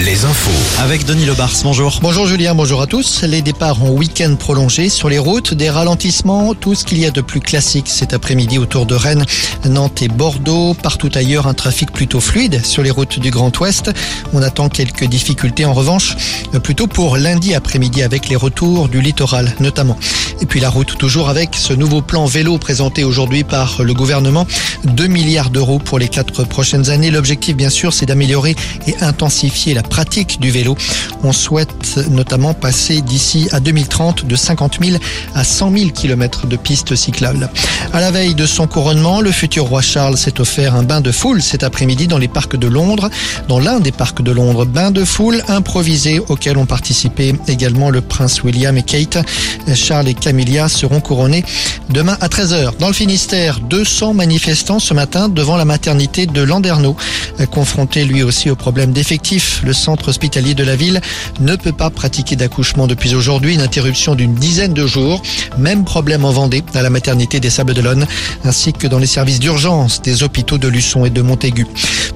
les infos. Avec Denis Lebars, bonjour. Bonjour Julien, bonjour à tous. Les départs en week-end prolongé sur les routes, des ralentissements, tout ce qu'il y a de plus classique cet après-midi autour de Rennes, Nantes et Bordeaux. Partout ailleurs, un trafic plutôt fluide sur les routes du Grand Ouest. On attend quelques difficultés en revanche, plutôt pour lundi après-midi avec les retours du littoral notamment. Et puis la route toujours avec ce nouveau plan vélo présenté aujourd'hui par le gouvernement. 2 milliards d'euros pour les quatre prochaines années. L'objectif bien sûr c'est d'améliorer et intensifier la pratique du vélo. On souhaite notamment passer d'ici à 2030 de 50 000 à 100 000 km de pistes cyclables. À la veille de son couronnement, le futur roi Charles s'est offert un bain de foule cet après-midi dans les parcs de Londres, dans l'un des parcs de Londres. Bain de foule improvisé auquel ont participé également le prince William et Kate. Charles et Camilla seront couronnés demain à 13h. Dans le Finistère, 200 manifestants ce matin devant la maternité de Landerneau. Confronté lui aussi au problème d'effectifs, le centre hospitalier de la ville ne peut pas pratiquer d'accouchement depuis aujourd'hui, une interruption d'une dizaine de jours. Même problème en Vendée, à la maternité des Sables d'Olonne, ainsi que dans les services d'urgence des hôpitaux de Luçon et de Montaigu.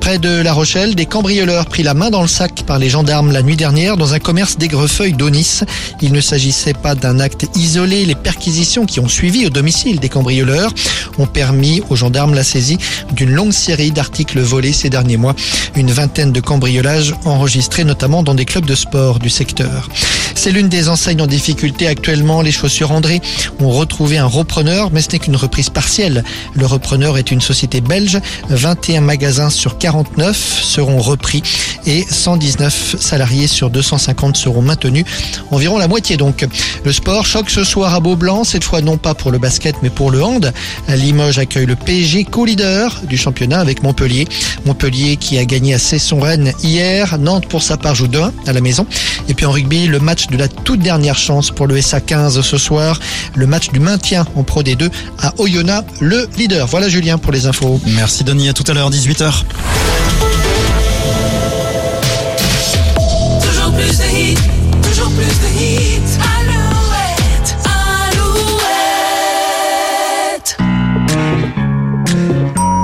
Près de La Rochelle, des cambrioleurs pris la main dans le sac par les gendarmes la nuit dernière dans un commerce d'Aigrefeuille d'Onis. Il ne s'agissait pas d'un acte isolé. Les perquisitions qui ont suivi au domicile des cambrioleurs ont permis aux gendarmes la saisie d'une longue série d'articles volés ces derniers mois. Une vingtaine de cambriolages enregistrés notamment dans des clubs de sport du secteur. C'est l'une des enseignes en difficulté actuellement. Les chaussures André ont retrouvé un repreneur, mais ce n'est qu'une reprise partielle. Le repreneur est une société belge. 21 magasins sur 49 seront repris et 119 salariés sur 250 seront maintenus. Environ la moitié donc. Le sport choque ce soir à Beaublanc, cette fois non pas pour le basket mais pour le hand. Limoges accueille le PSG co-leader du championnat avec Montpellier. Montpellier qui a gagné à Cesson-Rennes hier. Nantes pour sa part joue 2 à la maison. Et puis en rugby, le match de la toute dernière chance pour le SA 15 ce soir. Le match du maintien en Pro D2 à Oyonnax, le leader. Voilà Julien pour les infos. Merci Denis, à tout à l'heure, 18h.